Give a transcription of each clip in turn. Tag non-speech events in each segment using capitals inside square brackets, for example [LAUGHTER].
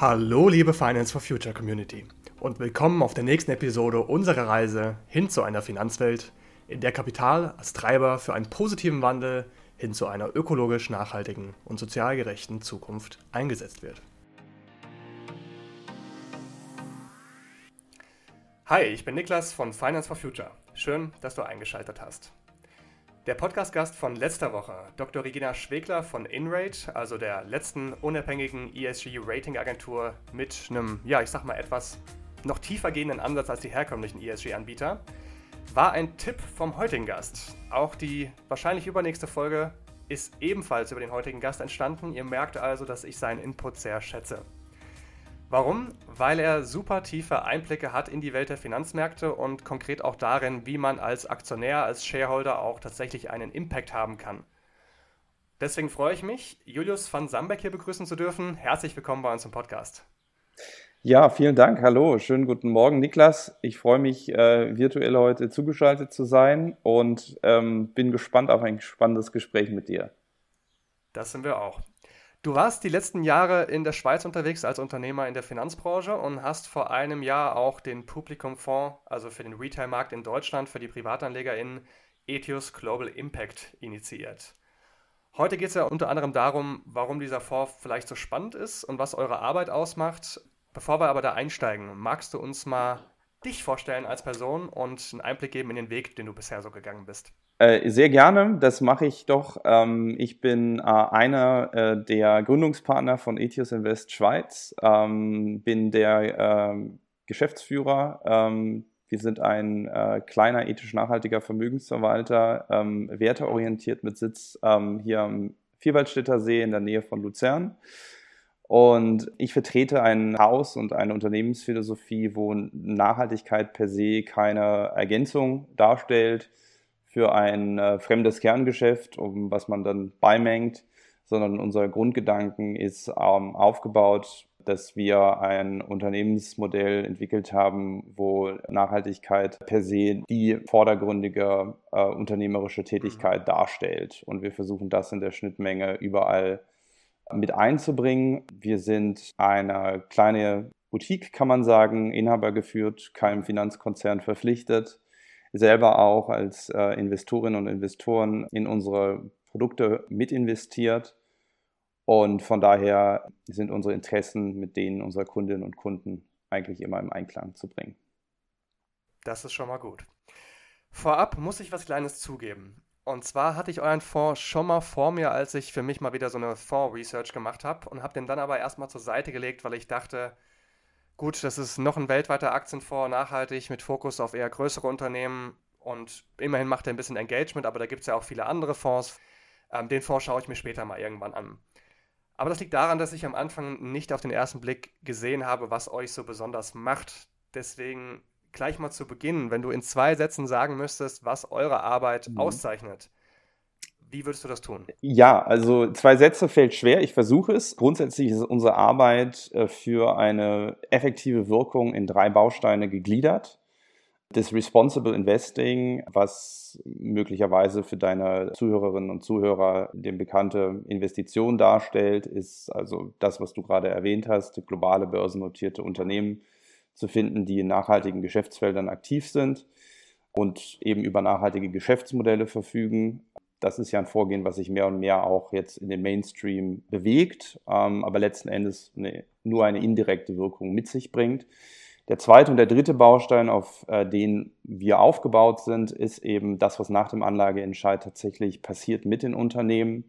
Hallo liebe Finance for Future Community und willkommen auf der nächsten Episode unserer Reise hin zu einer Finanzwelt, in der Kapital als Treiber für einen positiven Wandel hin zu einer ökologisch nachhaltigen und sozial gerechten Zukunft eingesetzt wird. Hi, ich bin Niklas von Finance for Future. Schön, dass du eingeschaltet hast. Der Podcast-Gast von letzter Woche, Dr. Regina Schwegler von InRate, also der letzten unabhängigen ESG-Rating-Agentur mit einem, ja, ich sag mal, etwas noch tiefer gehenden Ansatz als die herkömmlichen ESG-Anbieter, war ein Tipp vom heutigen Gast. Auch die wahrscheinlich übernächste Folge ist ebenfalls über den heutigen Gast entstanden. Ihr merkt also, dass ich seinen Input sehr schätze. Warum? Weil er super tiefe Einblicke hat in die Welt der Finanzmärkte und konkret auch darin, wie man als Aktionär, als Shareholder auch tatsächlich einen Impact haben kann. Deswegen freue ich mich, Julius van Sambeck hier begrüßen zu dürfen. Herzlich willkommen bei uns im Podcast. Ja, vielen Dank. Hallo, schönen guten Morgen, Niklas. Ich freue mich, äh, virtuell heute zugeschaltet zu sein und ähm, bin gespannt auf ein spannendes Gespräch mit dir. Das sind wir auch. Du warst die letzten Jahre in der Schweiz unterwegs als Unternehmer in der Finanzbranche und hast vor einem Jahr auch den Publikumfonds, also für den Retailmarkt in Deutschland, für die PrivatanlegerInnen, Etios Global Impact initiiert. Heute geht es ja unter anderem darum, warum dieser Fonds vielleicht so spannend ist und was eure Arbeit ausmacht. Bevor wir aber da einsteigen, magst du uns mal dich vorstellen als Person und einen Einblick geben in den Weg, den du bisher so gegangen bist? Äh, sehr gerne, das mache ich doch. Ähm, ich bin äh, einer äh, der Gründungspartner von Etios Invest Schweiz, ähm, bin der ähm, Geschäftsführer. Ähm, wir sind ein äh, kleiner ethisch nachhaltiger Vermögensverwalter, ähm, werteorientiert mit Sitz ähm, hier am Vierwaldstätter See in der Nähe von Luzern. Und ich vertrete ein Haus und eine Unternehmensphilosophie, wo Nachhaltigkeit per se keine Ergänzung darstellt für ein äh, fremdes Kerngeschäft, um was man dann beimengt, sondern unser Grundgedanken ist ähm, aufgebaut, dass wir ein Unternehmensmodell entwickelt haben, wo Nachhaltigkeit per se die vordergründige äh, unternehmerische Tätigkeit mhm. darstellt. Und wir versuchen das in der Schnittmenge überall mit einzubringen. Wir sind eine kleine Boutique, kann man sagen, Inhaber geführt, keinem Finanzkonzern verpflichtet selber auch als äh, Investorinnen und Investoren in unsere Produkte mitinvestiert. Und von daher sind unsere Interessen mit denen unserer Kundinnen und Kunden eigentlich immer im Einklang zu bringen. Das ist schon mal gut. Vorab muss ich was Kleines zugeben. Und zwar hatte ich euren Fonds schon mal vor mir, als ich für mich mal wieder so eine Fonds-Research gemacht habe und habe den dann aber erstmal zur Seite gelegt, weil ich dachte, Gut, das ist noch ein weltweiter Aktienfonds, nachhaltig, mit Fokus auf eher größere Unternehmen und immerhin macht er ein bisschen Engagement, aber da gibt es ja auch viele andere Fonds. Ähm, den Fonds schaue ich mir später mal irgendwann an. Aber das liegt daran, dass ich am Anfang nicht auf den ersten Blick gesehen habe, was euch so besonders macht. Deswegen gleich mal zu Beginn, wenn du in zwei Sätzen sagen müsstest, was eure Arbeit mhm. auszeichnet, wie würdest du das tun? Ja, also zwei Sätze fällt schwer. Ich versuche es. Grundsätzlich ist unsere Arbeit äh, für eine effektive Wirkung in drei Bausteine gegliedert. Das Responsible Investing, was möglicherweise für deine Zuhörerinnen und Zuhörer die bekannte Investition darstellt, ist also das, was du gerade erwähnt hast, globale börsennotierte Unternehmen zu finden, die in nachhaltigen Geschäftsfeldern aktiv sind und eben über nachhaltige Geschäftsmodelle verfügen das ist ja ein Vorgehen, was sich mehr und mehr auch jetzt in den Mainstream bewegt, ähm, aber letzten Endes eine, nur eine indirekte Wirkung mit sich bringt. Der zweite und der dritte Baustein, auf äh, den wir aufgebaut sind, ist eben das, was nach dem Anlageentscheid tatsächlich passiert mit den Unternehmen.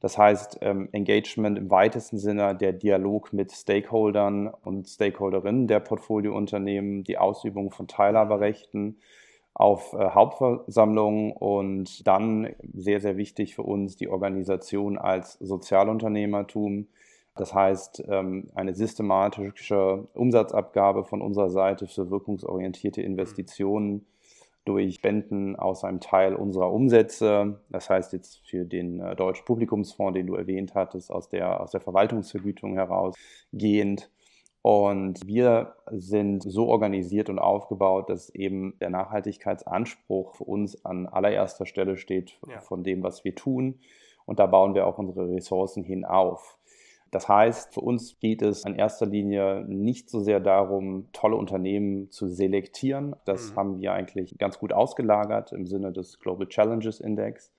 Das heißt, ähm, Engagement im weitesten Sinne, der Dialog mit Stakeholdern und Stakeholderinnen der Portfoliounternehmen, die Ausübung von Teilhaberrechten auf äh, Hauptversammlungen und dann sehr, sehr wichtig für uns die Organisation als Sozialunternehmertum. Das heißt, ähm, eine systematische Umsatzabgabe von unserer Seite für wirkungsorientierte Investitionen durch Spenden aus einem Teil unserer Umsätze. Das heißt jetzt für den äh, Deutschen Publikumsfonds, den du erwähnt hattest, aus der, aus der Verwaltungsvergütung herausgehend und wir sind so organisiert und aufgebaut, dass eben der Nachhaltigkeitsanspruch für uns an allererster Stelle steht ja. von dem, was wir tun. Und da bauen wir auch unsere Ressourcen hin auf. Das heißt, für uns geht es in erster Linie nicht so sehr darum, tolle Unternehmen zu selektieren. Das mhm. haben wir eigentlich ganz gut ausgelagert im Sinne des Global Challenges Index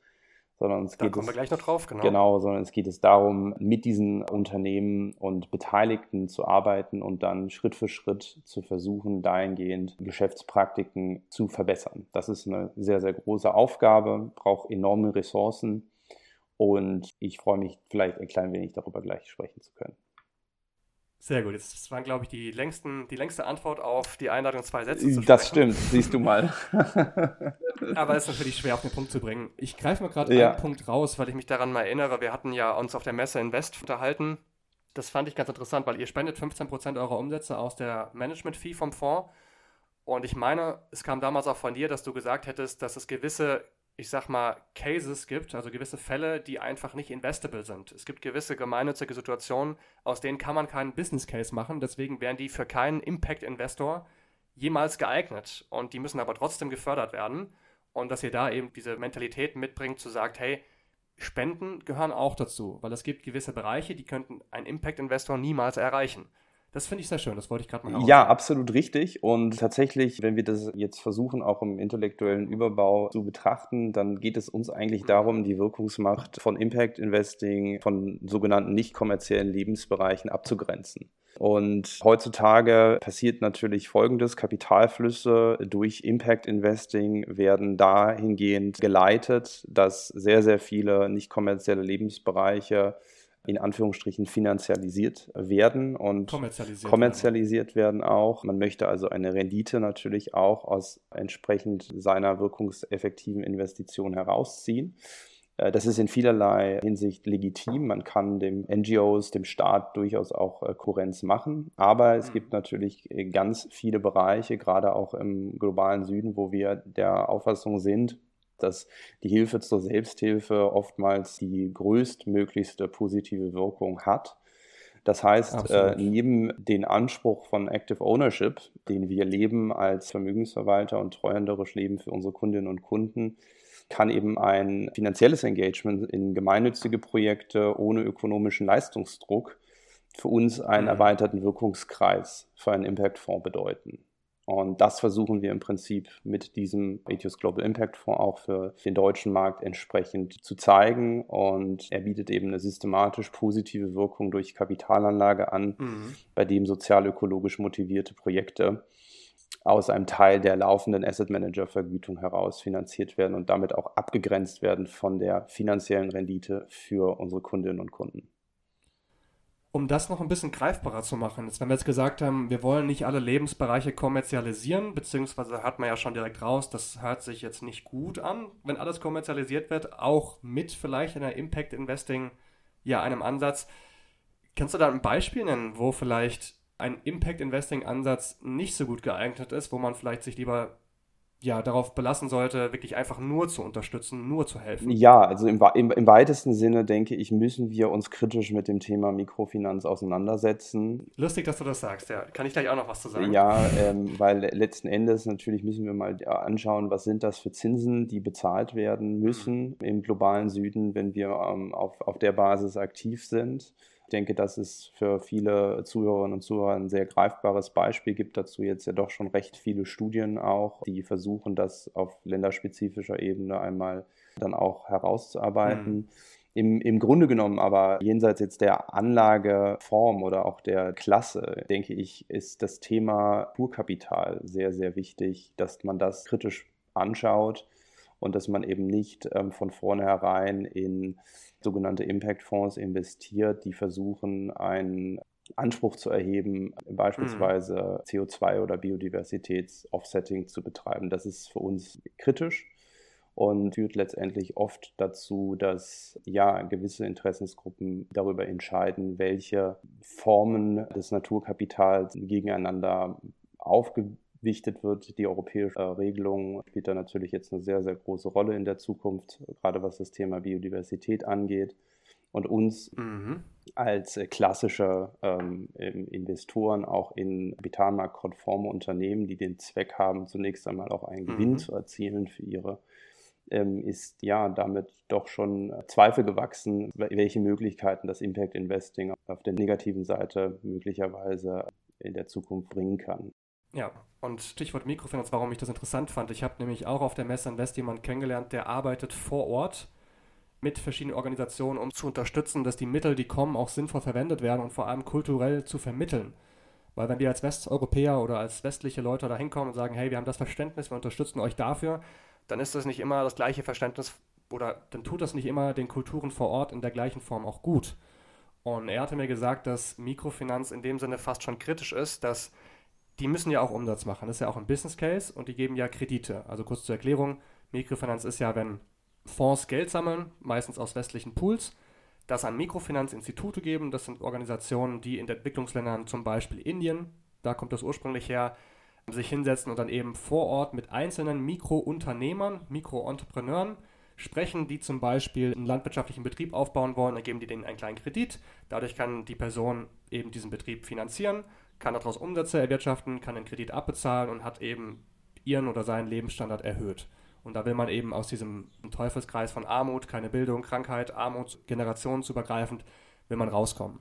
sondern es da geht kommen es, wir gleich noch drauf, genau. Genau, sondern es geht es darum, mit diesen Unternehmen und Beteiligten zu arbeiten und dann Schritt für Schritt zu versuchen, dahingehend Geschäftspraktiken zu verbessern. Das ist eine sehr, sehr große Aufgabe, braucht enorme Ressourcen und ich freue mich vielleicht ein klein wenig darüber gleich sprechen zu können. Sehr gut. Das waren, glaube ich, die, längsten, die längste Antwort auf die Einladung, zwei Sätze zu sprechen. Das stimmt, siehst du mal. [LAUGHS] Aber es ist natürlich schwer auf den Punkt zu bringen. Ich greife mal gerade ja. einen Punkt raus, weil ich mich daran mal erinnere. Wir hatten ja uns auf der Messe Invest unterhalten. Das fand ich ganz interessant, weil ihr spendet 15% eurer Umsätze aus der Management-Fee vom Fonds. Und ich meine, es kam damals auch von dir, dass du gesagt hättest, dass es gewisse ich sag mal, Cases gibt, also gewisse Fälle, die einfach nicht investable sind. Es gibt gewisse gemeinnützige Situationen, aus denen kann man keinen Business Case machen, deswegen wären die für keinen Impact-Investor jemals geeignet und die müssen aber trotzdem gefördert werden und dass ihr da eben diese Mentalität mitbringt, zu sagen, hey, Spenden gehören auch dazu, weil es gibt gewisse Bereiche, die könnten ein Impact-Investor niemals erreichen. Das finde ich sehr schön, das wollte ich gerade mal Ja, absolut richtig. Und tatsächlich, wenn wir das jetzt versuchen, auch im intellektuellen Überbau zu betrachten, dann geht es uns eigentlich darum, die Wirkungsmacht von Impact Investing, von sogenannten nicht kommerziellen Lebensbereichen abzugrenzen. Und heutzutage passiert natürlich Folgendes. Kapitalflüsse durch Impact Investing werden dahingehend geleitet, dass sehr, sehr viele nicht kommerzielle Lebensbereiche in Anführungsstrichen finanzialisiert werden und kommerzialisiert, kommerzialisiert werden. werden auch. Man möchte also eine Rendite natürlich auch aus entsprechend seiner wirkungseffektiven Investition herausziehen. Äh, das ist in vielerlei Hinsicht legitim. Man kann dem NGOs, dem Staat durchaus auch äh, Kohärenz machen. Aber es mhm. gibt natürlich äh, ganz viele Bereiche, gerade auch im globalen Süden, wo wir der Auffassung sind, dass die Hilfe zur Selbsthilfe oftmals die größtmöglichste positive Wirkung hat. Das heißt, äh, neben den Anspruch von Active Ownership, den wir leben als Vermögensverwalter und treuhänderisch leben für unsere Kundinnen und Kunden, kann eben ein finanzielles Engagement in gemeinnützige Projekte ohne ökonomischen Leistungsdruck für uns einen mhm. erweiterten Wirkungskreis für einen Impact-Fonds bedeuten. Und das versuchen wir im Prinzip mit diesem Etios Global Impact Fonds auch für den deutschen Markt entsprechend zu zeigen. Und er bietet eben eine systematisch positive Wirkung durch Kapitalanlage an, mhm. bei dem sozial-ökologisch motivierte Projekte aus einem Teil der laufenden Asset Manager Vergütung heraus finanziert werden und damit auch abgegrenzt werden von der finanziellen Rendite für unsere Kundinnen und Kunden um das noch ein bisschen greifbarer zu machen, jetzt, wenn wir jetzt gesagt haben, wir wollen nicht alle Lebensbereiche kommerzialisieren, beziehungsweise hört man ja schon direkt raus, das hört sich jetzt nicht gut an, wenn alles kommerzialisiert wird, auch mit vielleicht einer Impact Investing, ja, einem Ansatz. Kannst du da ein Beispiel nennen, wo vielleicht ein Impact Investing Ansatz nicht so gut geeignet ist, wo man vielleicht sich lieber ja, darauf belassen sollte, wirklich einfach nur zu unterstützen, nur zu helfen. Ja, also im, im, im, weitesten Sinne, denke ich, müssen wir uns kritisch mit dem Thema Mikrofinanz auseinandersetzen. Lustig, dass du das sagst, ja. Kann ich gleich auch noch was zu sagen? Ja, ähm, weil letzten Endes natürlich müssen wir mal anschauen, was sind das für Zinsen, die bezahlt werden müssen mhm. im globalen Süden, wenn wir ähm, auf, auf der Basis aktiv sind. Ich denke, dass es für viele Zuhörerinnen und Zuhörer ein sehr greifbares Beispiel gibt. Dazu jetzt ja doch schon recht viele Studien auch, die versuchen, das auf länderspezifischer Ebene einmal dann auch herauszuarbeiten. Mhm. Im, Im Grunde genommen aber jenseits jetzt der Anlageform oder auch der Klasse, denke ich, ist das Thema Purkapital sehr, sehr wichtig, dass man das kritisch anschaut und dass man eben nicht ähm, von vornherein in sogenannte Impact-Fonds investiert, die versuchen, einen Anspruch zu erheben, beispielsweise mhm. CO2 oder Biodiversitäts-Offsetting zu betreiben. Das ist für uns kritisch und führt letztendlich oft dazu, dass ja gewisse Interessensgruppen darüber entscheiden, welche Formen des Naturkapitals gegeneinander aufgebaut wichtet wird. Die europäische äh, Regelung spielt da natürlich jetzt eine sehr, sehr große Rolle in der Zukunft, gerade was das Thema Biodiversität angeht. Und uns mhm. als äh, klassische ähm, Investoren auch in kapitalmarktkonforme Unternehmen, die den Zweck haben, zunächst einmal auch einen Gewinn mhm. zu erzielen für ihre ähm, ist ja damit doch schon Zweifel gewachsen, welche Möglichkeiten das Impact Investing auf der negativen Seite möglicherweise in der Zukunft bringen kann. Ja, und Stichwort Mikrofinanz, warum ich das interessant fand. Ich habe nämlich auch auf der Messe Invest jemanden kennengelernt, der arbeitet vor Ort mit verschiedenen Organisationen, um zu unterstützen, dass die Mittel, die kommen, auch sinnvoll verwendet werden und vor allem kulturell zu vermitteln. Weil wenn wir als Westeuropäer oder als westliche Leute da hinkommen und sagen, hey, wir haben das Verständnis, wir unterstützen euch dafür, dann ist das nicht immer das gleiche Verständnis oder dann tut das nicht immer den Kulturen vor Ort in der gleichen Form auch gut. Und er hatte mir gesagt, dass Mikrofinanz in dem Sinne fast schon kritisch ist, dass die müssen ja auch Umsatz machen. Das ist ja auch ein Business Case und die geben ja Kredite. Also kurz zur Erklärung, Mikrofinanz ist ja, wenn Fonds Geld sammeln, meistens aus westlichen Pools, das an Mikrofinanzinstitute geben. Das sind Organisationen, die in Entwicklungsländern, zum Beispiel Indien, da kommt das ursprünglich her, sich hinsetzen und dann eben vor Ort mit einzelnen Mikrounternehmern, Mikroentrepreneuren sprechen, die zum Beispiel einen landwirtschaftlichen Betrieb aufbauen wollen, dann geben die denen einen kleinen Kredit. Dadurch kann die Person eben diesen Betrieb finanzieren, kann daraus Umsätze erwirtschaften, kann den Kredit abbezahlen und hat eben ihren oder seinen Lebensstandard erhöht. Und da will man eben aus diesem Teufelskreis von Armut, keine Bildung, Krankheit, Armut, generationsübergreifend, will man rauskommen.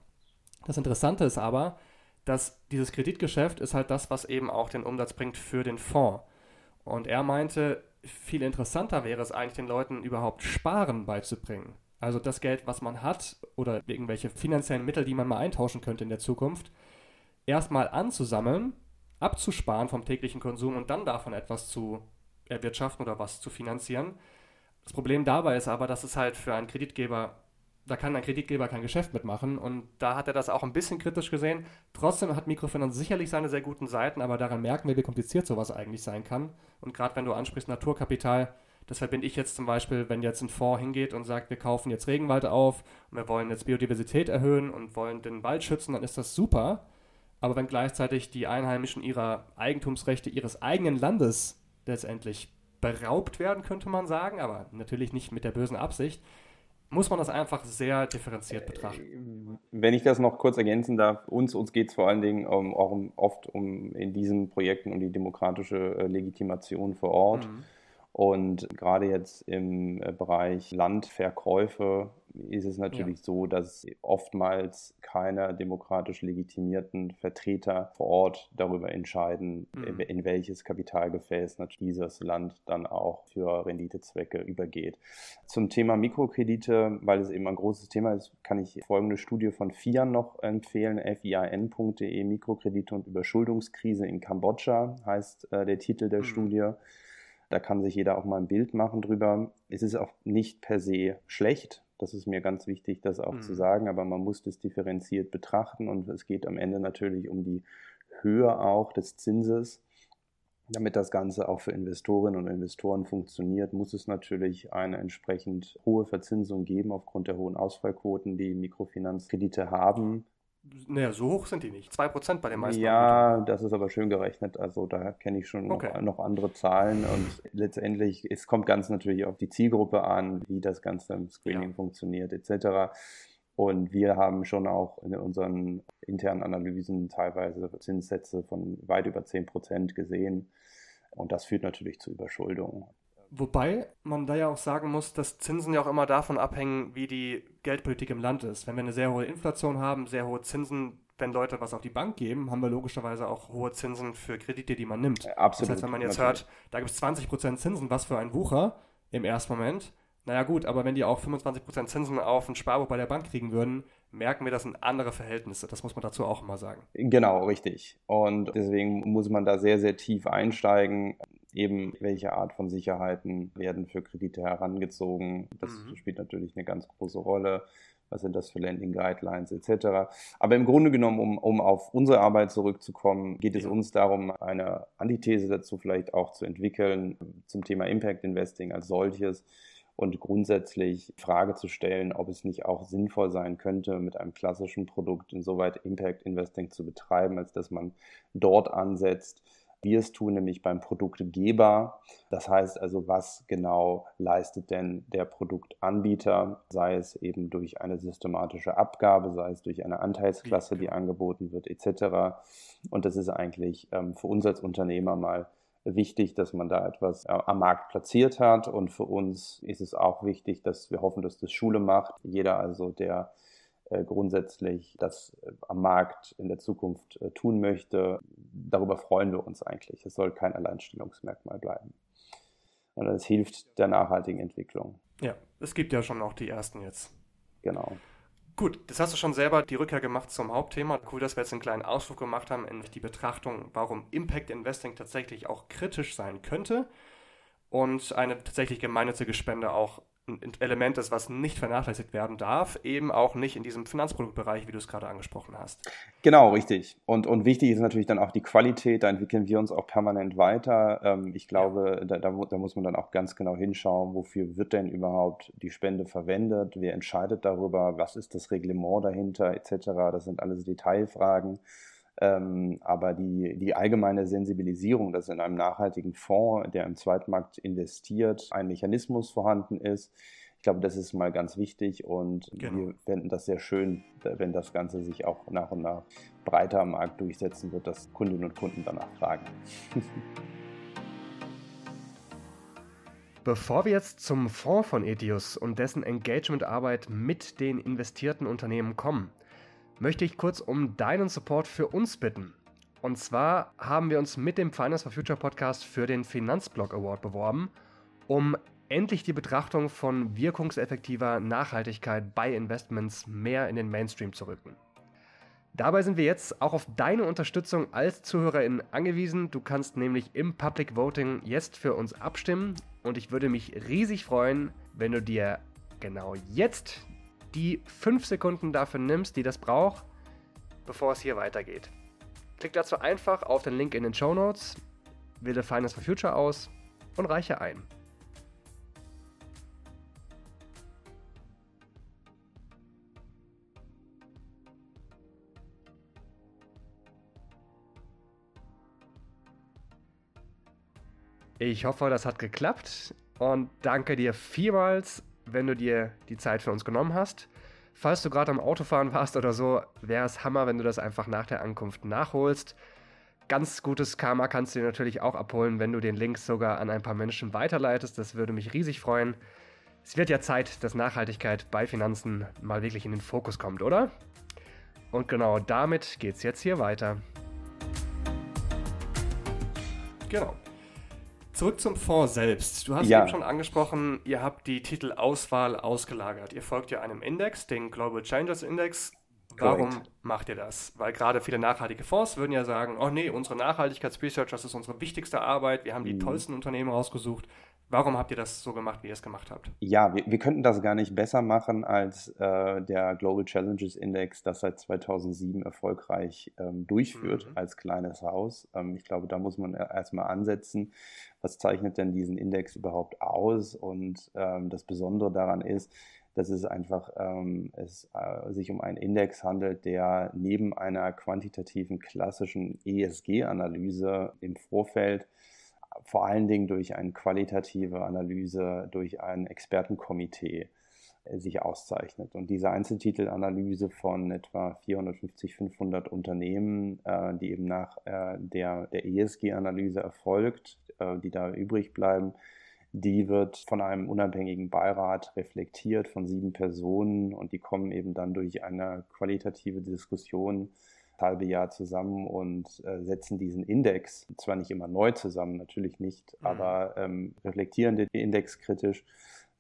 Das Interessante ist aber, dass dieses Kreditgeschäft ist halt das, was eben auch den Umsatz bringt für den Fonds. Und er meinte, viel interessanter wäre es eigentlich, den Leuten überhaupt Sparen beizubringen. Also das Geld, was man hat oder irgendwelche finanziellen Mittel, die man mal eintauschen könnte in der Zukunft, erstmal anzusammeln, abzusparen vom täglichen Konsum und dann davon etwas zu erwirtschaften oder was zu finanzieren. Das Problem dabei ist aber, dass es halt für einen Kreditgeber, da kann ein Kreditgeber kein Geschäft mitmachen und da hat er das auch ein bisschen kritisch gesehen. Trotzdem hat Mikrofinanz sicherlich seine sehr guten Seiten, aber daran merken wir, wie kompliziert sowas eigentlich sein kann. Und gerade wenn du ansprichst Naturkapital, das verbinde ich jetzt zum Beispiel, wenn jetzt ein Fonds hingeht und sagt, wir kaufen jetzt Regenwald auf und wir wollen jetzt Biodiversität erhöhen und wollen den Wald schützen, dann ist das super. Aber wenn gleichzeitig die Einheimischen ihrer Eigentumsrechte ihres eigenen Landes letztendlich beraubt werden, könnte man sagen, aber natürlich nicht mit der bösen Absicht, muss man das einfach sehr differenziert betrachten. Wenn ich das noch kurz ergänzen darf, uns, uns geht es vor allen Dingen um, auch um, oft um in diesen Projekten um die demokratische äh, Legitimation vor Ort. Mhm. Und gerade jetzt im äh, Bereich Landverkäufe ist es natürlich ja. so, dass oftmals keine demokratisch legitimierten Vertreter vor Ort darüber entscheiden, mhm. in welches Kapitalgefäß dieses Land dann auch für Renditezwecke übergeht. Zum Thema Mikrokredite, weil es eben ein großes Thema ist, kann ich folgende Studie von FIAN noch empfehlen, fin.de, Mikrokredite und Überschuldungskrise in Kambodscha heißt äh, der Titel der mhm. Studie. Da kann sich jeder auch mal ein Bild machen drüber. Es ist auch nicht per se schlecht. Das ist mir ganz wichtig, das auch mhm. zu sagen, aber man muss das differenziert betrachten und es geht am Ende natürlich um die Höhe auch des Zinses. Damit das Ganze auch für Investorinnen und Investoren funktioniert, muss es natürlich eine entsprechend hohe Verzinsung geben aufgrund der hohen Ausfallquoten, die Mikrofinanzkredite haben. Naja, so hoch sind die nicht. 2% bei den meisten. Ja, Anbietern. das ist aber schön gerechnet. Also da kenne ich schon okay. noch, noch, andere Zahlen. Und letztendlich, es kommt ganz natürlich auf die Zielgruppe an, wie das Ganze im Screening ja. funktioniert, etc. Und wir haben schon auch in unseren internen Analysen teilweise Zinssätze von weit über 10% gesehen. Und das führt natürlich zu Überschuldung. Wobei man da ja auch sagen muss, dass Zinsen ja auch immer davon abhängen, wie die Geldpolitik im Land ist. Wenn wir eine sehr hohe Inflation haben, sehr hohe Zinsen, wenn Leute was auf die Bank geben, haben wir logischerweise auch hohe Zinsen für Kredite, die man nimmt. Absolut. Das heißt, wenn man jetzt natürlich. hört, da gibt es 20% Zinsen, was für ein Wucher im ersten Moment. Naja gut, aber wenn die auch 25% Zinsen auf ein Sparbuch bei der Bank kriegen würden, merken wir, das sind andere Verhältnisse. Das muss man dazu auch immer sagen. Genau, richtig. Und deswegen muss man da sehr, sehr tief einsteigen eben welche Art von Sicherheiten werden für Kredite herangezogen. Das mhm. spielt natürlich eine ganz große Rolle. Was sind das für Landing Guidelines etc. Aber im Grunde genommen, um, um auf unsere Arbeit zurückzukommen, geht es uns darum, eine Antithese dazu vielleicht auch zu entwickeln zum Thema Impact Investing als solches und grundsätzlich Frage zu stellen, ob es nicht auch sinnvoll sein könnte, mit einem klassischen Produkt insoweit Impact Investing zu betreiben, als dass man dort ansetzt, wir es tun, nämlich beim Produktgeber. Das heißt also, was genau leistet denn der Produktanbieter, sei es eben durch eine systematische Abgabe, sei es durch eine Anteilsklasse, die angeboten wird, etc. Und das ist eigentlich ähm, für uns als Unternehmer mal wichtig, dass man da etwas äh, am Markt platziert hat. Und für uns ist es auch wichtig, dass wir hoffen, dass das Schule macht. Jeder also, der grundsätzlich das äh, am Markt in der Zukunft äh, tun möchte, darüber freuen wir uns eigentlich. Es soll kein Alleinstellungsmerkmal bleiben. Und es hilft der nachhaltigen Entwicklung. Ja, es gibt ja schon auch die ersten jetzt. Genau. Gut, das hast du schon selber die Rückkehr gemacht zum Hauptthema. Cool, dass wir jetzt einen kleinen Ausflug gemacht haben in die Betrachtung, warum Impact Investing tatsächlich auch kritisch sein könnte und eine tatsächlich gemeinnützige Spende auch ein Element ist, was nicht vernachlässigt werden darf, eben auch nicht in diesem Finanzproduktbereich, wie du es gerade angesprochen hast. Genau, richtig. Und, und wichtig ist natürlich dann auch die Qualität, da entwickeln wir uns auch permanent weiter. Ähm, ich glaube, da, da, da, muss man dann auch ganz genau hinschauen, wofür wird denn überhaupt die Spende verwendet, wer entscheidet darüber, was ist das Reglement dahinter, etc. Das sind alles Detailfragen. Ähm, aber die, die allgemeine Sensibilisierung, dass in einem nachhaltigen Fonds, der im Zweitmarkt investiert, ein Mechanismus vorhanden ist, ich glaube, das ist mal ganz wichtig und genau. wir fänden das sehr schön, wenn das Ganze sich auch nach und nach breiter am Markt durchsetzen wird, dass Kundinnen und Kunden danach fragen. [LAUGHS] Bevor wir jetzt zum Fonds von Etius und dessen Engagementarbeit mit den investierten Unternehmen kommen, möchte ich kurz um deinen Support für uns bitten. Und zwar haben wir uns mit dem Finance for Future Podcast für den Finanzblog Award beworben, um endlich die Betrachtung von wirkungseffektiver Nachhaltigkeit bei Investments mehr in den Mainstream zu rücken. Dabei sind wir jetzt auch auf deine Unterstützung als Zuhörerin angewiesen. Du kannst nämlich im Public Voting jetzt für uns abstimmen und ich würde mich riesig freuen, wenn du dir genau jetzt die 5 Sekunden dafür nimmst, die das braucht, bevor es hier weitergeht. Klick dazu einfach auf den Link in den Show Notes, wähle Finance for Future aus und reiche ein. Ich hoffe, das hat geklappt und danke dir vielmals wenn du dir die Zeit für uns genommen hast. Falls du gerade am Autofahren warst oder so, wäre es Hammer, wenn du das einfach nach der Ankunft nachholst. Ganz gutes Karma kannst du dir natürlich auch abholen, wenn du den Link sogar an ein paar Menschen weiterleitest. Das würde mich riesig freuen. Es wird ja Zeit, dass Nachhaltigkeit bei Finanzen mal wirklich in den Fokus kommt, oder? Und genau damit geht's jetzt hier weiter. Genau. Zurück zum Fonds selbst. Du hast ja. eben schon angesprochen, ihr habt die Titelauswahl ausgelagert. Ihr folgt ja einem Index, den Global Changers Index. Warum Correct. macht ihr das? Weil gerade viele nachhaltige Fonds würden ja sagen, oh nee, unsere Nachhaltigkeitsresearch, das ist unsere wichtigste Arbeit, wir haben die mhm. tollsten Unternehmen rausgesucht. Warum habt ihr das so gemacht, wie ihr es gemacht habt? Ja, wir, wir könnten das gar nicht besser machen als äh, der Global Challenges Index, das seit 2007 erfolgreich ähm, durchführt mhm. als kleines Haus. Ähm, ich glaube, da muss man erstmal ansetzen. Was zeichnet denn diesen Index überhaupt aus? Und ähm, das Besondere daran ist, dass es einfach ähm, es, äh, sich um einen Index handelt, der neben einer quantitativen klassischen ESG-Analyse im Vorfeld vor allen Dingen durch eine qualitative Analyse, durch ein Expertenkomitee äh, sich auszeichnet. Und diese Einzeltitelanalyse von etwa 450, 500 Unternehmen, äh, die eben nach äh, der, der ESG-Analyse erfolgt, die da übrig bleiben, die wird von einem unabhängigen Beirat reflektiert von sieben Personen und die kommen eben dann durch eine qualitative Diskussion halbe Jahr zusammen und äh, setzen diesen Index, zwar nicht immer neu zusammen, natürlich nicht, mhm. aber ähm, reflektieren den Index kritisch,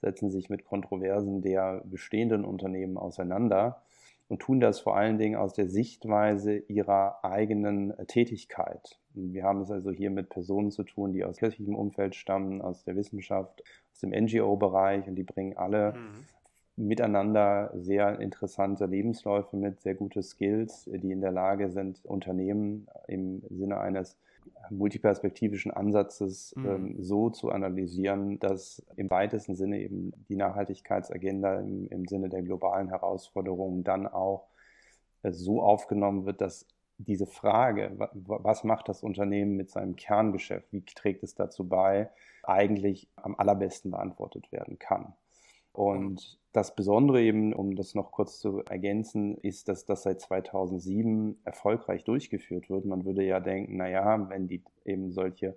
setzen sich mit Kontroversen der bestehenden Unternehmen auseinander und tun das vor allen Dingen aus der Sichtweise ihrer eigenen äh, Tätigkeit. Wir haben es also hier mit Personen zu tun, die aus kirchlichem Umfeld stammen, aus der Wissenschaft, aus dem NGO-Bereich und die bringen alle mhm miteinander sehr interessante Lebensläufe mit, sehr gute Skills, die in der Lage sind, Unternehmen im Sinne eines multiperspektivischen Ansatzes mhm. ähm, so zu analysieren, dass im weitesten Sinne eben die Nachhaltigkeitsagenda im, im Sinne der globalen Herausforderungen dann auch äh, so aufgenommen wird, dass diese Frage, was macht das Unternehmen mit seinem Kerngeschäft, wie trägt es dazu bei, eigentlich am allerbesten beantwortet werden kann. Und das Besondere eben, um das noch kurz zu ergänzen, ist, dass das seit 2007 erfolgreich durchgeführt wird. Man würde ja denken, naja, wenn die eben solche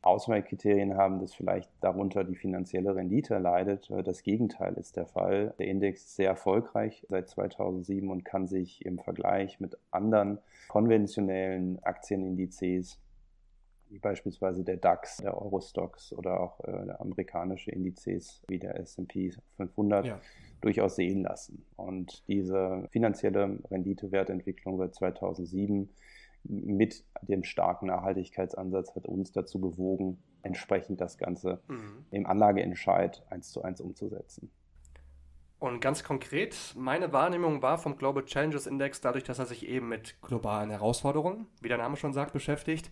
Auswahlkriterien haben, dass vielleicht darunter die finanzielle Rendite leidet. Das Gegenteil ist der Fall. Der Index ist sehr erfolgreich seit 2007 und kann sich im Vergleich mit anderen konventionellen Aktienindizes wie beispielsweise der DAX, der Eurostox oder auch äh, amerikanische Indizes wie der S&P 500 ja. durchaus sehen lassen. Und diese finanzielle Renditewertentwicklung seit 2007 mit dem starken Nachhaltigkeitsansatz hat uns dazu bewogen, entsprechend das Ganze mhm. im Anlageentscheid eins zu eins umzusetzen. Und ganz konkret, meine Wahrnehmung war vom Global Challenges Index, dadurch, dass er sich eben mit globalen Herausforderungen, wie der Name schon sagt, beschäftigt,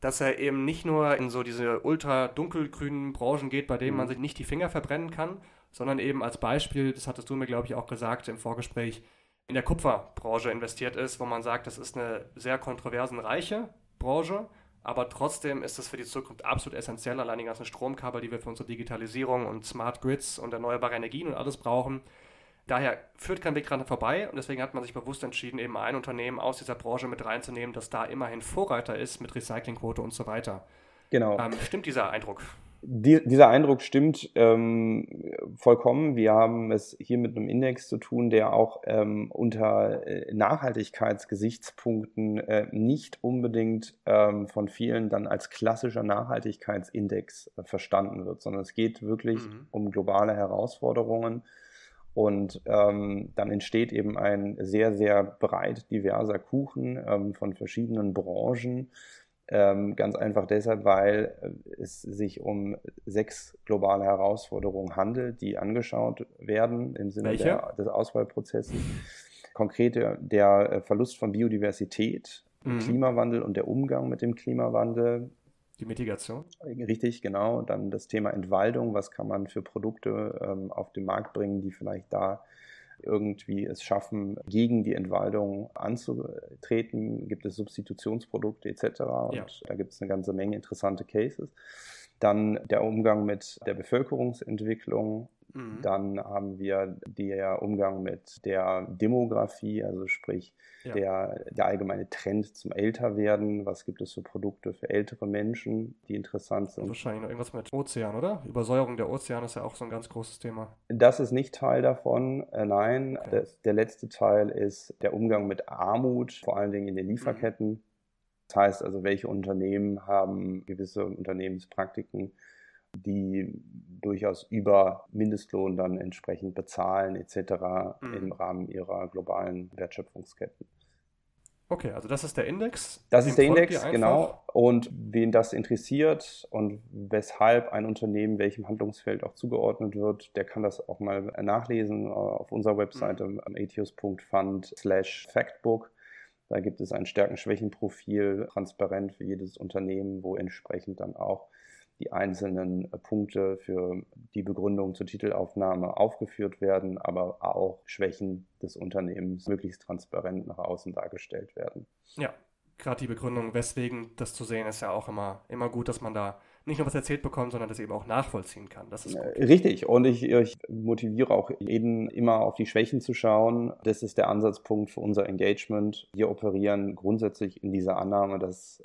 dass er eben nicht nur in so diese ultra dunkelgrünen Branchen geht, bei denen mhm. man sich nicht die Finger verbrennen kann, sondern eben als Beispiel, das hattest du mir, glaube ich, auch gesagt im Vorgespräch, in der Kupferbranche investiert ist, wo man sagt, das ist eine sehr kontroversenreiche Branche, aber trotzdem ist es für die Zukunft absolut essentiell, allein die ganzen Stromkabel, die wir für unsere Digitalisierung und Smart Grids und erneuerbare Energien und alles brauchen. Daher führt kein Weg dran vorbei und deswegen hat man sich bewusst entschieden, eben ein Unternehmen aus dieser Branche mit reinzunehmen, das da immerhin Vorreiter ist mit Recyclingquote und so weiter. Genau. Ähm, stimmt dieser Eindruck? Die, dieser Eindruck stimmt ähm, vollkommen. Wir haben es hier mit einem Index zu tun, der auch ähm, unter äh, Nachhaltigkeitsgesichtspunkten äh, nicht unbedingt ähm, von vielen dann als klassischer Nachhaltigkeitsindex äh, verstanden wird, sondern es geht wirklich mhm. um globale Herausforderungen. Und ähm, dann entsteht eben ein sehr, sehr breit diverser Kuchen ähm, von verschiedenen Branchen ähm, ganz einfach deshalb, weil äh, es sich um sechs globale Herausforderungen handelt, die angeschaut werden im Sinne der, des Auswahlprozesses. Konkret der äh, Verlust von Biodiversität, mhm. Klimawandel und der Umgang mit dem Klimawandel. Die Mitigation? Richtig, genau. Dann das Thema Entwaldung. Was kann man für Produkte ähm, auf den Markt bringen, die vielleicht da irgendwie es schaffen, gegen die Entwaldung anzutreten, gibt es Substitutionsprodukte etc. Und ja. da gibt es eine ganze Menge interessante Cases. Dann der Umgang mit der Bevölkerungsentwicklung, Mhm. Dann haben wir der Umgang mit der Demografie, also sprich ja. der, der allgemeine Trend zum Älterwerden. Was gibt es für Produkte für ältere Menschen, die interessant sind? Wahrscheinlich noch irgendwas mit Ozean, oder? Übersäuerung der Ozean ist ja auch so ein ganz großes Thema. Das ist nicht Teil davon. Äh, nein, okay. das, der letzte Teil ist der Umgang mit Armut, vor allen Dingen in den Lieferketten. Mhm. Das heißt also, welche Unternehmen haben gewisse Unternehmenspraktiken, die durchaus über Mindestlohn dann entsprechend bezahlen etc. Mhm. im Rahmen ihrer globalen Wertschöpfungsketten. Okay, also das ist der Index. Das ist der Index, genau. Und wen das interessiert und weshalb ein Unternehmen welchem Handlungsfeld auch zugeordnet wird, der kann das auch mal nachlesen auf unserer Webseite mhm. atios.fund slash factbook. Da gibt es ein Stärken-Schwächen-Profil, transparent für jedes Unternehmen, wo entsprechend dann auch die einzelnen äh, Punkte für die Begründung zur Titelaufnahme aufgeführt werden, aber auch Schwächen des Unternehmens möglichst transparent nach außen dargestellt werden. Ja, gerade die Begründung, weswegen das zu sehen, ist ja auch immer, immer gut, dass man da nicht nur was erzählt bekommt, sondern das eben auch nachvollziehen kann. Das ist gut. Äh, richtig. Und ich, ich motiviere auch jeden, immer auf die Schwächen zu schauen. Das ist der Ansatzpunkt für unser Engagement. Wir operieren grundsätzlich in dieser Annahme, dass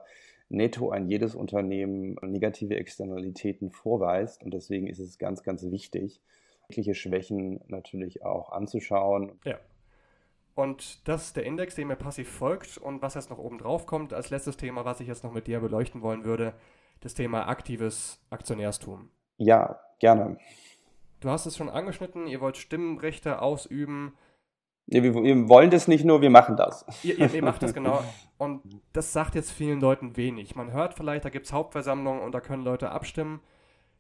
netto ein jedes Unternehmen negative Externalitäten vorweist. Und deswegen ist es ganz, ganz wichtig, wirkliche Schwächen natürlich auch anzuschauen. Ja. Und das ist der Index, dem ihr passiv folgt. Und was jetzt noch oben drauf kommt, als letztes Thema, was ich jetzt noch mit dir beleuchten wollen würde, das Thema aktives Aktionärstum. Ja, gerne. Du hast es schon angeschnitten, ihr wollt Stimmrechte ausüben wir, wir, wollen das nicht nur, wir machen das. Ihr, ihr, ihr, macht das genau. [LAUGHS] Und das sagt jetzt vielen Leuten wenig. Man hört vielleicht, da gibt es Hauptversammlungen und da können Leute abstimmen.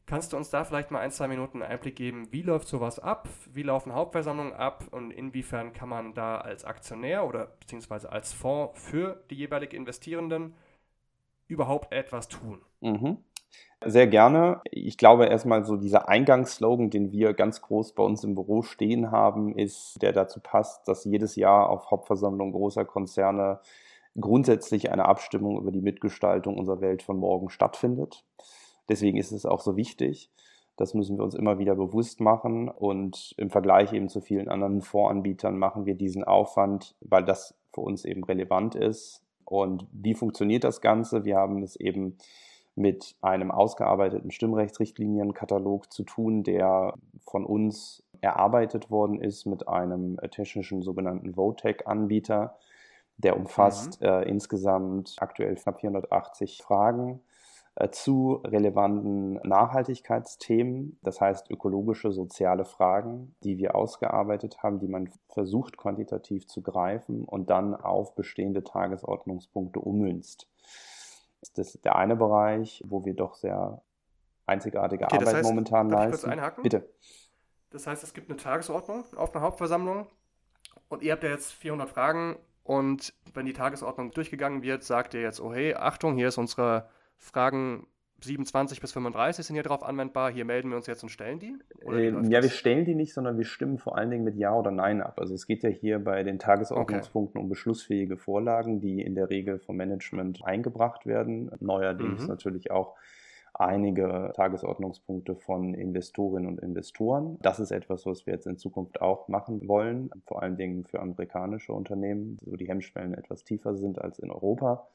Kannst du uns da vielleicht mal ein, zwei Minuten einen Einblick geben, wie läuft sowas ab? Wie laufen Hauptversammlungen ab und inwiefern kann man da als Aktionär oder beziehungsweise als Fonds für die jeweilig Investierenden überhaupt etwas tun? Mhm. Sehr gerne. Ich glaube erstmal so dieser Eingangsslogan, den wir ganz groß bei uns im Büro stehen haben, ist, der dazu passt, dass jedes Jahr auf Hauptversammlung großer Konzerne grundsätzlich eine Abstimmung über die Mitgestaltung unserer Welt von morgen stattfindet. Deswegen ist es auch so wichtig. Das müssen wir uns immer wieder bewusst machen. Und im Vergleich eben zu vielen anderen Fondsanbietern machen wir diesen Aufwand, weil das für uns eben relevant ist. Und wie funktioniert das Ganze? Wir haben es eben mit einem ausgearbeiteten Stimmrechtsrichtlinienkatalog zu tun, der von uns erarbeitet worden ist mit einem technischen sogenannten Votec-Anbieter. Der umfasst mhm. äh, insgesamt aktuell knapp 480 Fragen äh, zu relevanten Nachhaltigkeitsthemen, das heißt ökologische, soziale Fragen, die wir ausgearbeitet haben, die man versucht quantitativ zu greifen und dann auf bestehende Tagesordnungspunkte ummünzt. Das ist der eine Bereich, wo wir doch sehr einzigartige okay, Arbeit heißt, momentan leisten. Bitte. Das heißt, es gibt eine Tagesordnung auf einer Hauptversammlung und ihr habt ja jetzt 400 Fragen und wenn die Tagesordnung durchgegangen wird, sagt ihr jetzt, oh hey, Achtung, hier ist unsere Fragen 27 bis 35 sind hier drauf anwendbar. Hier melden wir uns jetzt und stellen die? Äh, ja, wir stellen die nicht, sondern wir stimmen vor allen Dingen mit Ja oder Nein ab. Also es geht ja hier bei den Tagesordnungspunkten okay. um beschlussfähige Vorlagen, die in der Regel vom Management eingebracht werden. Neuerdings mhm. natürlich auch einige Tagesordnungspunkte von Investorinnen und Investoren. Das ist etwas, was wir jetzt in Zukunft auch machen wollen, vor allen Dingen für amerikanische Unternehmen, wo die Hemmschwellen etwas tiefer sind als in Europa.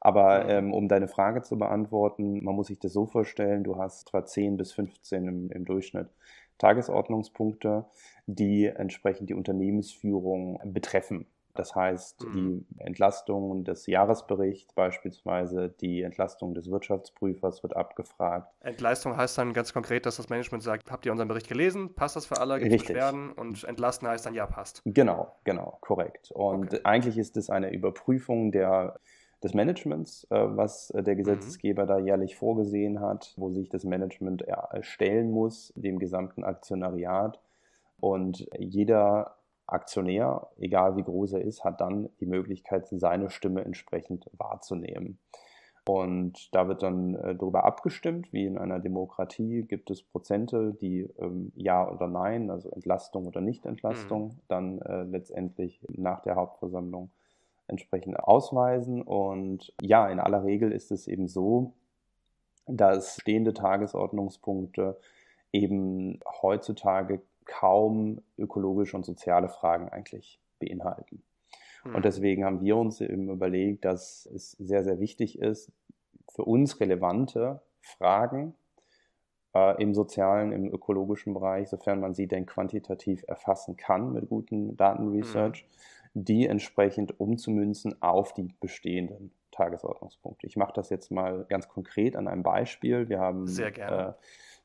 Aber ähm, um deine Frage zu beantworten, man muss sich das so vorstellen, du hast etwa 10 bis 15 im, im Durchschnitt Tagesordnungspunkte, die entsprechend die Unternehmensführung betreffen. Das heißt, mhm. die Entlastung des Jahresberichts, beispielsweise die Entlastung des Wirtschaftsprüfers wird abgefragt. Entlastung heißt dann ganz konkret, dass das Management sagt, habt ihr unseren Bericht gelesen? Passt das für alle? Gibt es Beschwerden? Und entlasten heißt dann, ja, passt. Genau, genau, korrekt. Und okay. eigentlich ist es eine Überprüfung der des Managements, äh, was äh, der mhm. Gesetzgeber mhm. da jährlich vorgesehen hat, wo sich das Management stellen muss, dem gesamten Aktionariat. Und jeder Aktionär, egal wie groß er ist, hat dann die Möglichkeit, seine Stimme entsprechend wahrzunehmen. Und da wird dann äh, darüber abgestimmt, wie in einer Demokratie gibt es Prozente, die ähm, Ja oder Nein, also Entlastung oder Nichtentlastung, mhm. dann äh, letztendlich nach der Hauptversammlung entsprechend ausweisen. Und ja, in aller Regel ist es eben so, dass stehende Tagesordnungspunkte eben heutzutage kaum ökologische und soziale Fragen eigentlich beinhalten. Und hm. deswegen haben wir uns eben überlegt, dass es sehr, sehr wichtig ist, für uns relevante Fragen äh, im sozialen, im ökologischen Bereich, sofern man sie denn quantitativ erfassen kann mit guten Datenresearch, mhm die entsprechend umzumünzen auf die bestehenden Tagesordnungspunkte. Ich mache das jetzt mal ganz konkret an einem Beispiel. Wir haben äh,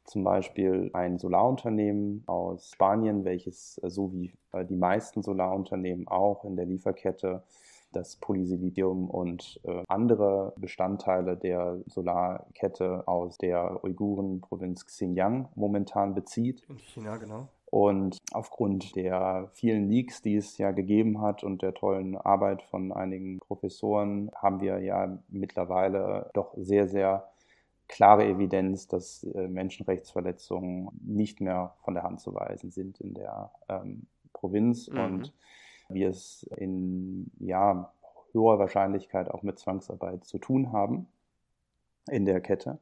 zum Beispiel ein Solarunternehmen aus Spanien, welches äh, so wie äh, die meisten Solarunternehmen auch in der Lieferkette das Polysilidium und äh, andere Bestandteile der Solarkette aus der Uiguren-Provinz Xinjiang momentan bezieht. In China, genau. Und aufgrund der vielen Leaks, die es ja gegeben hat und der tollen Arbeit von einigen Professoren, haben wir ja mittlerweile doch sehr, sehr klare Evidenz, dass äh, Menschenrechtsverletzungen nicht mehr von der Hand zu weisen sind in der ähm, Provinz mhm. und wir es in ja, höherer Wahrscheinlichkeit auch mit Zwangsarbeit zu tun haben in der Kette.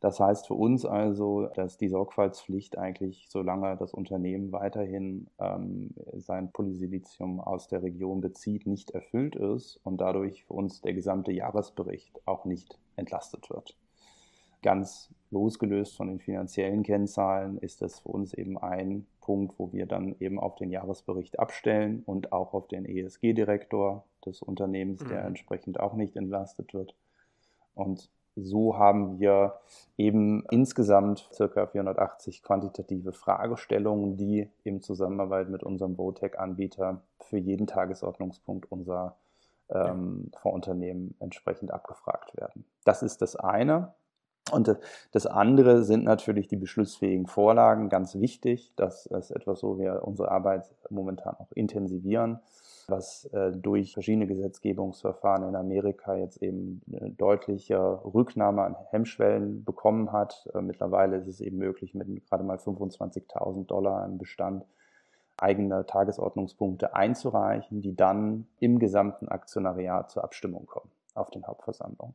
Das heißt für uns also, dass die Sorgfaltspflicht eigentlich, solange das Unternehmen weiterhin ähm, sein Polysilizium aus der Region bezieht, nicht erfüllt ist und dadurch für uns der gesamte Jahresbericht auch nicht entlastet wird. Ganz losgelöst von den finanziellen Kennzahlen ist das für uns eben ein Punkt, wo wir dann eben auf den Jahresbericht abstellen und auch auf den ESG-Direktor des Unternehmens, der mhm. entsprechend auch nicht entlastet wird. Und so haben wir eben insgesamt ca. 480 quantitative Fragestellungen, die in Zusammenarbeit mit unserem Votec-Anbieter für jeden Tagesordnungspunkt unser ähm, Fondsunternehmen entsprechend abgefragt werden. Das ist das eine. Und das andere sind natürlich die beschlussfähigen Vorlagen, ganz wichtig. Das ist etwas, wo wir unsere Arbeit momentan auch intensivieren was äh, durch verschiedene Gesetzgebungsverfahren in Amerika jetzt eben eine deutliche Rücknahme an Hemmschwellen bekommen hat. Äh, mittlerweile ist es eben möglich, mit gerade mal 25.000 Dollar im Bestand eigene Tagesordnungspunkte einzureichen, die dann im gesamten Aktionariat zur Abstimmung kommen auf den Hauptversammlungen.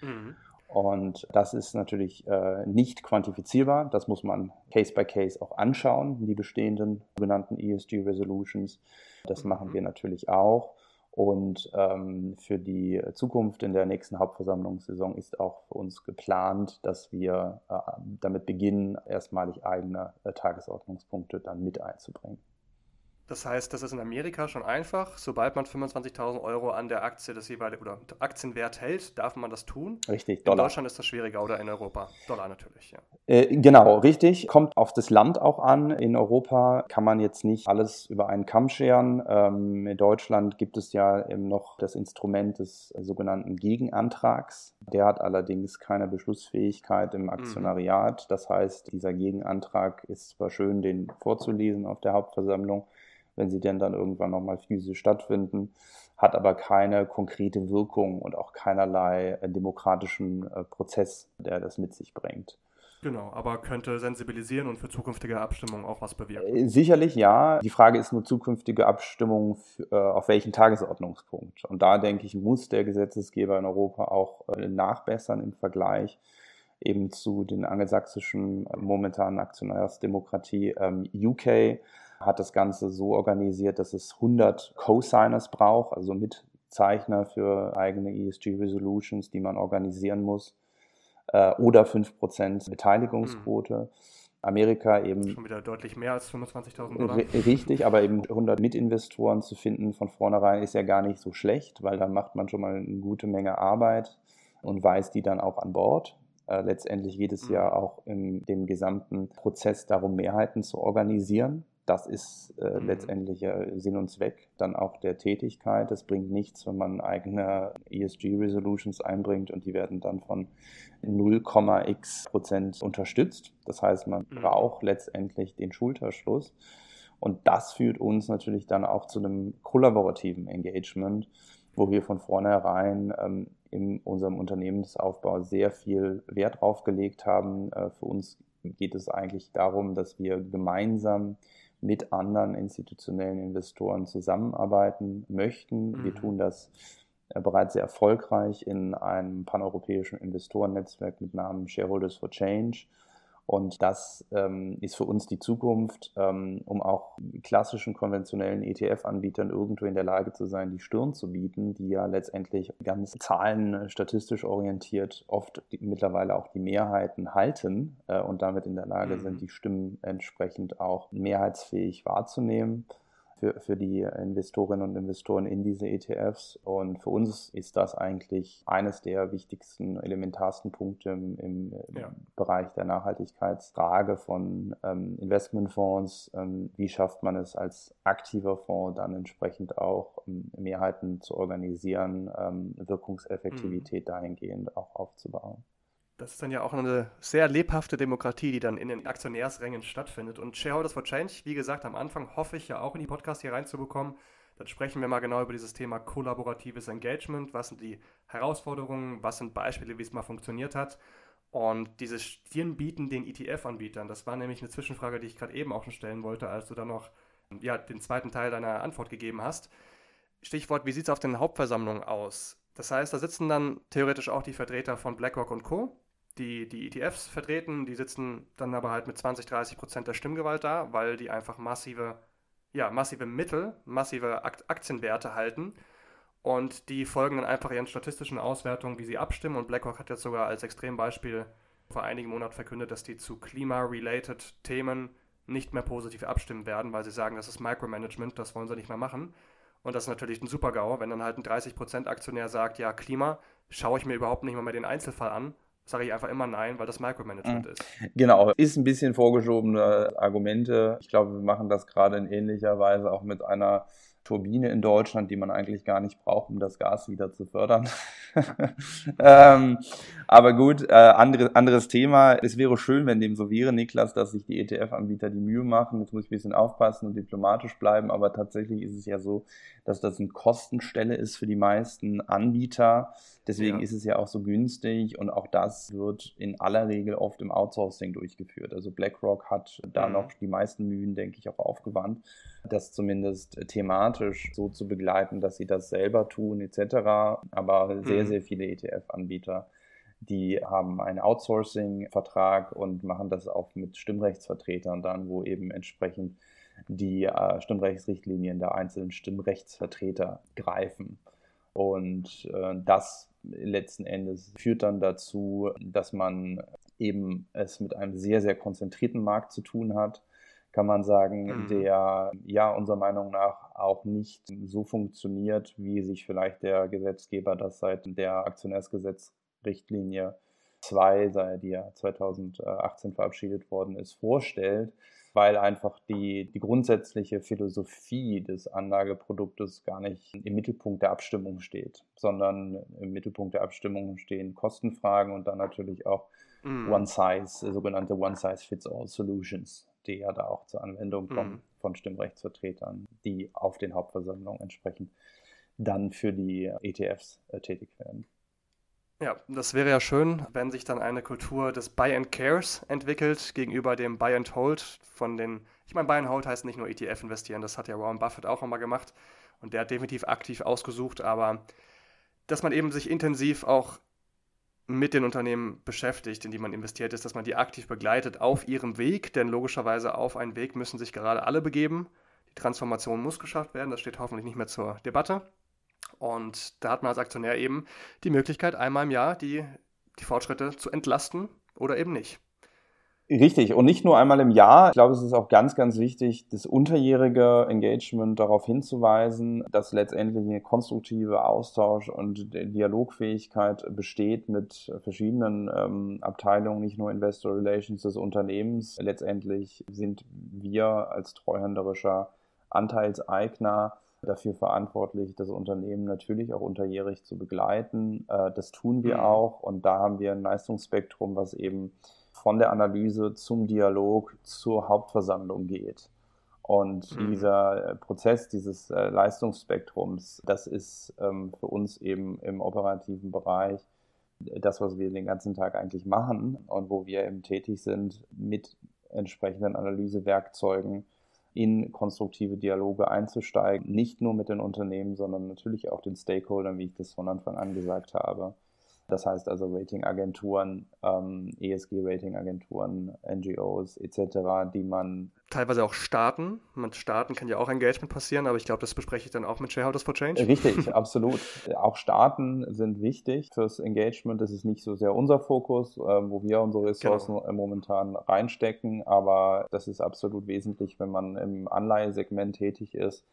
Mhm. Und das ist natürlich äh, nicht quantifizierbar. Das muss man Case by Case auch anschauen, die bestehenden sogenannten ESG Resolutions. Das machen mhm. wir natürlich auch. Und ähm, für die Zukunft in der nächsten Hauptversammlungssaison ist auch für uns geplant, dass wir äh, damit beginnen, erstmalig eigene äh, Tagesordnungspunkte dann mit einzubringen. Das heißt, das ist in Amerika schon einfach. Sobald man 25.000 Euro an der Aktie des jeweiligen oder Aktienwert hält, darf man das tun. Richtig, Dollar. In Deutschland ist das schwieriger oder in Europa? Dollar natürlich, ja. Äh, genau, richtig. Kommt auf das Land auch an. In Europa kann man jetzt nicht alles über einen Kamm scheren. Ähm, in Deutschland gibt es ja eben noch das Instrument des sogenannten Gegenantrags. Der hat allerdings keine Beschlussfähigkeit im mhm. Aktionariat. Das heißt, dieser Gegenantrag ist zwar schön, den vorzulesen auf der Hauptversammlung wenn sie denn dann irgendwann nochmal physisch stattfinden, hat aber keine konkrete Wirkung und auch keinerlei äh, demokratischen äh, Prozess, der das mit sich bringt. Genau, aber könnte sensibilisieren und für zukünftige Abstimmungen auch was bewirken? Äh, sicherlich ja. Die Frage ist nur zukünftige Abstimmung auf welchen Tagesordnungspunkt. Und da denke ich, muss der Gesetzesgeber in Europa auch nachbessern im Vergleich eben zu den angelsächsischen momentanen Aktionärsdemokratie ähm, UK hat das Ganze so organisiert, dass es 100 Co-Signers braucht, also Mitzeichner für eigene ESG-Resolutions, die man organisieren muss, äh, oder 5% Beteiligungsquote. Mhm. Amerika eben. Schon wieder deutlich mehr als 25.000 Dollar. Richtig, aber eben 100 Mitinvestoren zu finden von vornherein ist ja gar nicht so schlecht, weil dann macht man schon mal eine gute Menge Arbeit und weist die dann auch an Bord. Äh, letztendlich geht es mhm. ja auch in dem gesamten Prozess darum, Mehrheiten zu organisieren. Das ist äh, mhm. letztendlich äh, Sinn und Zweck dann auch der Tätigkeit. Es bringt nichts, wenn man eigene ESG-Resolutions einbringt und die werden dann von 0,x Prozent unterstützt. Das heißt, man mhm. braucht letztendlich den Schulterschluss. Und das führt uns natürlich dann auch zu einem kollaborativen Engagement, wo wir von vornherein ähm, in unserem Unternehmensaufbau sehr viel Wert drauf gelegt haben. Äh, für uns geht es eigentlich darum, dass wir gemeinsam mit anderen institutionellen Investoren zusammenarbeiten möchten. Mhm. Wir tun das äh, bereits sehr erfolgreich in einem paneuropäischen Investorennetzwerk mit Namen Shareholders for Change und das ähm, ist für uns die Zukunft, ähm, um auch klassischen konventionellen ETF-Anbietern irgendwo in der Lage zu sein, die Stirn zu bieten, die ja letztendlich ganz zahlen äh, statistisch orientiert oft die, mittlerweile auch die Mehrheiten halten äh, und damit in der Lage mhm. sind, die Stimmen entsprechend auch mehrheitsfähig wahrzunehmen für, für die Investorinnen und Investoren in diese ETFs. Und für uns ist das eigentlich eines der wichtigsten, elementarsten Punkte im, im ja. Bereich der Nachhaltigkeitsfrage von ähm, Investmentfonds. Ähm, wie schafft man es als aktiver Fonds dann entsprechend auch ähm, Mehrheiten zu organisieren, ähm, Wirkungseffektivität mhm. dahingehend auch aufzubauen? Das ist dann ja auch eine sehr lebhafte Demokratie, die dann in den Aktionärsrängen stattfindet. Und Shareholders for Change, wie gesagt, am Anfang hoffe ich ja auch in die Podcast hier reinzubekommen. Dann sprechen wir mal genau über dieses Thema kollaboratives Engagement. Was sind die Herausforderungen? Was sind Beispiele, wie es mal funktioniert hat? Und dieses Stirnbieten den ETF-Anbietern, das war nämlich eine Zwischenfrage, die ich gerade eben auch schon stellen wollte, als du dann noch ja, den zweiten Teil deiner Antwort gegeben hast. Stichwort, wie sieht es auf den Hauptversammlungen aus? Das heißt, da sitzen dann theoretisch auch die Vertreter von BlackRock und Co die die ETFs vertreten, die sitzen dann aber halt mit 20, 30 Prozent der Stimmgewalt da, weil die einfach massive, ja, massive Mittel, massive Aktienwerte halten. Und die folgen dann einfach ihren statistischen Auswertungen, wie sie abstimmen. Und BlackRock hat jetzt sogar als Extrembeispiel vor einigen Monaten verkündet, dass die zu Klima-related Themen nicht mehr positiv abstimmen werden, weil sie sagen, das ist Micromanagement, das wollen sie nicht mehr machen. Und das ist natürlich ein Super-GAU, wenn dann halt ein 30% Aktionär sagt, ja, Klima, schaue ich mir überhaupt nicht mal mehr den Einzelfall an, sage ich einfach immer nein, weil das Micromanagement mhm. ist. Genau, ist ein bisschen vorgeschobene Argumente. Ich glaube, wir machen das gerade in ähnlicher Weise auch mit einer Turbine in Deutschland, die man eigentlich gar nicht braucht, um das Gas wieder zu fördern. [LAUGHS] ähm, aber gut, äh, andere, anderes Thema. Es wäre schön, wenn dem so wäre, Niklas, dass sich die ETF-Anbieter die Mühe machen. Jetzt muss ich ein bisschen aufpassen und diplomatisch bleiben, aber tatsächlich ist es ja so, dass das eine Kostenstelle ist für die meisten Anbieter. Deswegen ja. ist es ja auch so günstig und auch das wird in aller Regel oft im Outsourcing durchgeführt. Also BlackRock hat da mhm. noch die meisten Mühen, denke ich, auch aufgewandt, das zumindest thematisch so zu begleiten, dass sie das selber tun etc. Aber sehr, mhm. sehr viele ETF-Anbieter die haben einen Outsourcing-Vertrag und machen das auch mit Stimmrechtsvertretern dann, wo eben entsprechend die äh, Stimmrechtsrichtlinien der einzelnen Stimmrechtsvertreter greifen. Und äh, das letzten Endes führt dann dazu, dass man eben es mit einem sehr, sehr konzentrierten Markt zu tun hat, kann man sagen, mhm. der ja unserer Meinung nach auch nicht so funktioniert, wie sich vielleicht der Gesetzgeber das seit der Aktionärsgesetzrichtlinie 2, die ja 2018 verabschiedet worden ist, vorstellt, weil einfach die, die grundsätzliche Philosophie des Anlageproduktes gar nicht im Mittelpunkt der Abstimmung steht, sondern im Mittelpunkt der Abstimmung stehen Kostenfragen und dann natürlich auch mm. One-Size, sogenannte One-Size-Fits-All-Solutions, die ja da auch zur Anwendung kommen mm. von Stimmrechtsvertretern, die auf den Hauptversammlungen entsprechend dann für die ETFs äh, tätig werden. Ja, das wäre ja schön, wenn sich dann eine Kultur des Buy and Cares entwickelt gegenüber dem Buy and Hold von den, ich meine, Buy and Hold heißt nicht nur ETF investieren, das hat ja Warren Buffett auch einmal gemacht und der hat definitiv aktiv ausgesucht, aber dass man eben sich intensiv auch mit den Unternehmen beschäftigt, in die man investiert ist, dass man die aktiv begleitet auf ihrem Weg, denn logischerweise auf einen Weg müssen sich gerade alle begeben. Die Transformation muss geschafft werden, das steht hoffentlich nicht mehr zur Debatte. Und da hat man als Aktionär eben die Möglichkeit, einmal im Jahr die, die Fortschritte zu entlasten oder eben nicht. Richtig. Und nicht nur einmal im Jahr. Ich glaube, es ist auch ganz, ganz wichtig, das unterjährige Engagement darauf hinzuweisen, dass letztendlich eine konstruktive Austausch und Dialogfähigkeit besteht mit verschiedenen ähm, Abteilungen, nicht nur Investor Relations des Unternehmens. Letztendlich sind wir als treuhänderischer Anteilseigner dafür verantwortlich, das Unternehmen natürlich auch unterjährig zu begleiten. Äh, das tun wir mhm. auch und da haben wir ein Leistungsspektrum, was eben von der Analyse zum Dialog zur Hauptversammlung geht. Und mhm. dieser äh, Prozess dieses äh, Leistungsspektrums, das ist ähm, für uns eben im operativen Bereich das, was wir den ganzen Tag eigentlich machen und wo wir eben tätig sind mit entsprechenden Analysewerkzeugen in konstruktive Dialoge einzusteigen, nicht nur mit den Unternehmen, sondern natürlich auch den Stakeholdern, wie ich das von Anfang an gesagt habe. Das heißt also Ratingagenturen, ähm, ESG-Ratingagenturen, NGOs etc., die man. Teilweise auch Staaten. Mit Staaten kann ja auch Engagement passieren, aber ich glaube, das bespreche ich dann auch mit Shareholders for Change. Richtig, [LAUGHS] absolut. Auch Staaten sind wichtig fürs Engagement. Das ist nicht so sehr unser Fokus, äh, wo wir unsere Ressourcen genau. momentan reinstecken, aber das ist absolut wesentlich, wenn man im Anleihesegment tätig ist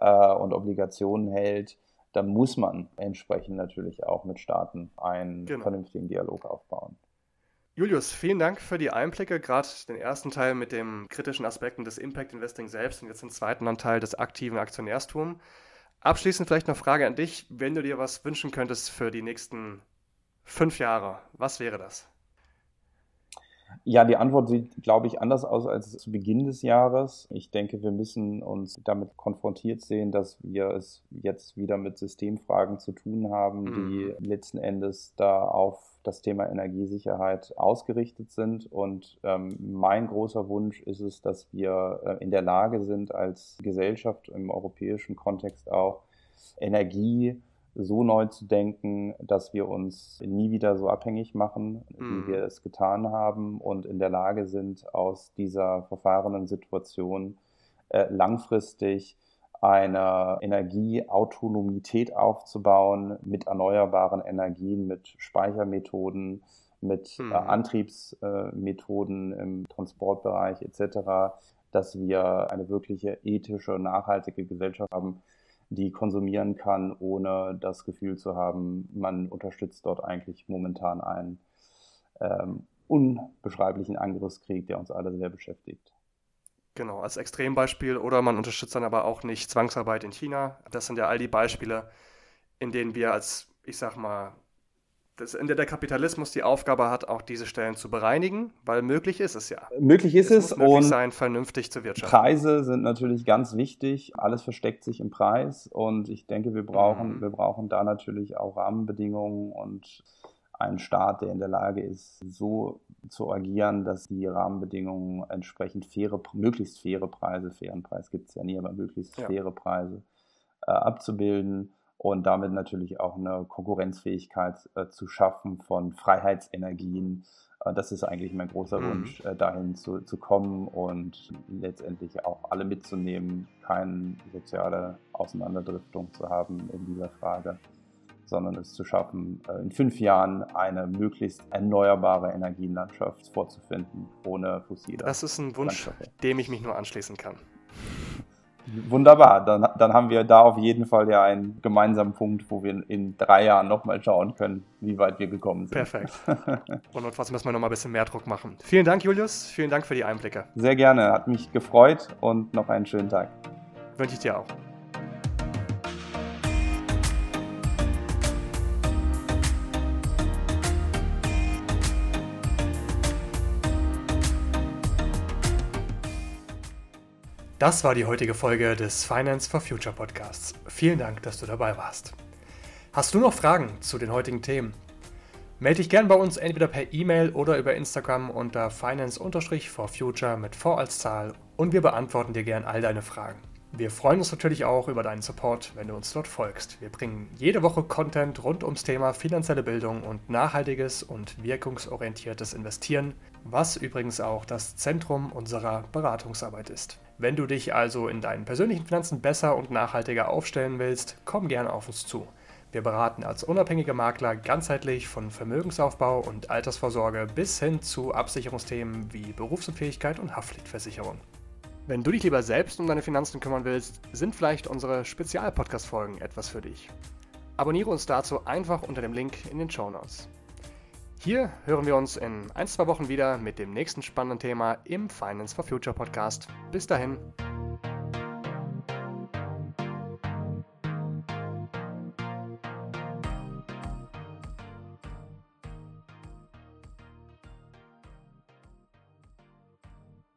äh, und Obligationen hält da muss man entsprechend natürlich auch mit Staaten einen genau. vernünftigen Dialog aufbauen. Julius, vielen Dank für die Einblicke, gerade den ersten Teil mit den kritischen Aspekten des Impact Investing selbst und jetzt den zweiten Teil des aktiven Aktionärstums. Abschließend vielleicht noch Frage an dich, wenn du dir was wünschen könntest für die nächsten fünf Jahre, was wäre das? Ja, die Antwort sieht, glaube ich, anders aus als zu Beginn des Jahres. Ich denke, wir müssen uns damit konfrontiert sehen, dass wir es jetzt wieder mit Systemfragen zu tun haben, mhm. die letzten Endes da auf das Thema Energiesicherheit ausgerichtet sind. Und ähm, mein großer Wunsch ist es, dass wir äh, in der Lage sind, als Gesellschaft im europäischen Kontext auch Energie so neu zu denken, dass wir uns nie wieder so abhängig machen, mhm. wie wir es getan haben und in der Lage sind, aus dieser verfahrenen Situation äh, langfristig eine Energieautonomität aufzubauen mit erneuerbaren Energien, mit Speichermethoden, mit äh, mhm. äh, Antriebsmethoden im Transportbereich etc., dass wir eine wirkliche ethische, nachhaltige Gesellschaft haben, die konsumieren kann, ohne das Gefühl zu haben, man unterstützt dort eigentlich momentan einen ähm, unbeschreiblichen Angriffskrieg, der uns alle sehr beschäftigt. Genau, als Extrembeispiel. Oder man unterstützt dann aber auch nicht Zwangsarbeit in China. Das sind ja all die Beispiele, in denen wir als, ich sag mal, das, in der der Kapitalismus die Aufgabe hat, auch diese Stellen zu bereinigen, weil möglich ist es ja. Möglich ist es, es muss und sein, vernünftig zu wirtschaften. Preise sind natürlich ganz wichtig. Alles versteckt sich im Preis und ich denke, wir brauchen, mhm. wir brauchen da natürlich auch Rahmenbedingungen und einen Staat, der in der Lage ist, so zu agieren, dass die Rahmenbedingungen entsprechend faire, möglichst faire Preise, fairen Preis gibt es ja nie, aber möglichst ja. faire Preise äh, abzubilden und damit natürlich auch eine Konkurrenzfähigkeit äh, zu schaffen von Freiheitsenergien Äh, das ist eigentlich mein großer mhm. Wunsch, äh, dahin zu, zu kommen und letztendlich auch alle mitzunehmen, keine soziale Auseinanderdriftung zu haben in dieser Frage, sondern es zu schaffen, äh, in fünf Jahren eine möglichst erneuerbare Energienlandschaft vorzufinden, ohne fossile. Das ist ein Wunsch, dem ich mich nur anschließen kann. Wunderbar, dann, dann haben wir da auf jeden Fall ja einen gemeinsamen Punkt, wo wir in drei Jahren nochmal schauen können, wie weit wir gekommen sind. Perfekt. [LAUGHS] Und trotzdem müssen wir nochmal ein bisschen mehr Druck machen. Vielen Dank, Julius. Vielen Dank für die Einblicke. Sehr gerne, hat mich gefreut und noch einen schönen Tag. Wünsche ich dir auch. Das war die heutige Folge des Finance for Future Podcasts. Vielen Dank, dass du dabei warst. Hast du noch Fragen zu den heutigen Themen? Melde dich gern bei uns entweder per E-Mail oder über Instagram unter finance-for-future mit V als Zahl und wir beantworten dir gern all deine Fragen. Wir freuen uns natürlich auch über deinen Support, wenn du uns dort folgst. Wir bringen jede Woche Content rund ums Thema finanzielle Bildung und nachhaltiges und wirkungsorientiertes Investieren, was übrigens auch das Zentrum unserer Beratungsarbeit ist. Wenn du dich also in deinen persönlichen Finanzen besser und nachhaltiger aufstellen willst, komm gerne auf uns zu. Wir beraten als unabhängige Makler ganzheitlich von Vermögensaufbau und Altersvorsorge bis hin zu Absicherungsthemen wie Berufsunfähigkeit und Haftpflichtversicherung. Wenn du dich lieber selbst um deine Finanzen kümmern willst, sind vielleicht unsere Spezialpodcast-Folgen etwas für dich. Abonniere uns dazu einfach unter dem Link in den Show Notes. Hier hören wir uns in ein, zwei Wochen wieder mit dem nächsten spannenden Thema im Finance for Future Podcast. Bis dahin.